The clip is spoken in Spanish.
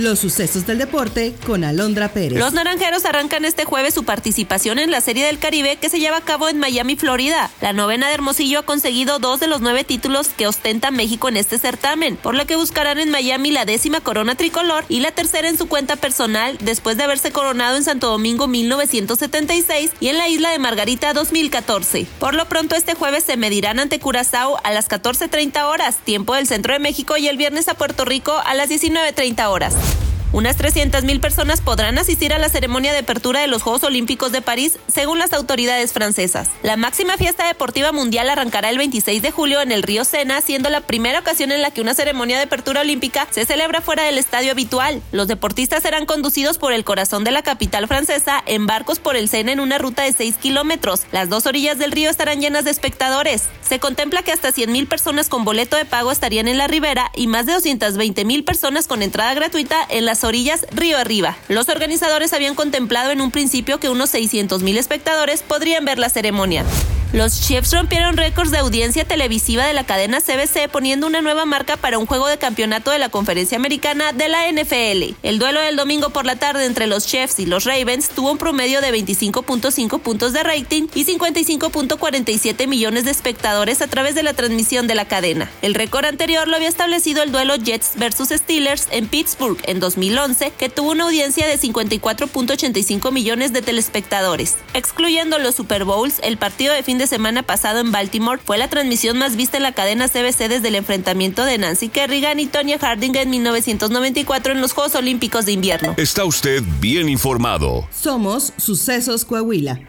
Los sucesos del deporte con Alondra Pérez. Los naranjeros arrancan este jueves su participación en la Serie del Caribe que se lleva a cabo en Miami, Florida. La novena de Hermosillo ha conseguido dos de los nueve títulos que ostenta México en este certamen, por lo que buscarán en Miami la décima corona tricolor y la tercera en su cuenta personal después de haberse coronado en Santo Domingo 1976 y en la isla de Margarita 2014. Por lo pronto este jueves se medirán ante Curazao a las 14.30 horas, tiempo del centro de México, y el viernes a Puerto Rico a las 19.30 horas. Unas 300.000 personas podrán asistir a la ceremonia de apertura de los Juegos Olímpicos de París, según las autoridades francesas. La máxima fiesta deportiva mundial arrancará el 26 de julio en el río Sena, siendo la primera ocasión en la que una ceremonia de apertura olímpica se celebra fuera del estadio habitual. Los deportistas serán conducidos por el corazón de la capital francesa en barcos por el Sena en una ruta de 6 kilómetros. Las dos orillas del río estarán llenas de espectadores. Se contempla que hasta 100.000 personas con boleto de pago estarían en la ribera y más de 220.000 personas con entrada gratuita en las orillas río arriba. Los organizadores habían contemplado en un principio que unos 600 mil espectadores podrían ver la ceremonia. Los Chiefs rompieron récords de audiencia televisiva de la cadena CBC poniendo una nueva marca para un juego de campeonato de la conferencia americana de la NFL. El duelo del domingo por la tarde entre los Chiefs y los Ravens tuvo un promedio de 25.5 puntos de rating y 55.47 millones de espectadores a través de la transmisión de la cadena. El récord anterior lo había establecido el duelo Jets versus Steelers en Pittsburgh en 2011, que tuvo una audiencia de 54.85 millones de telespectadores. Excluyendo los Super Bowls, el partido de fin de semana pasado en Baltimore fue la transmisión más vista en la cadena CBC desde el enfrentamiento de Nancy Kerrigan y Tonya Harding en 1994 en los Juegos Olímpicos de Invierno. Está usted bien informado. Somos Sucesos Coahuila.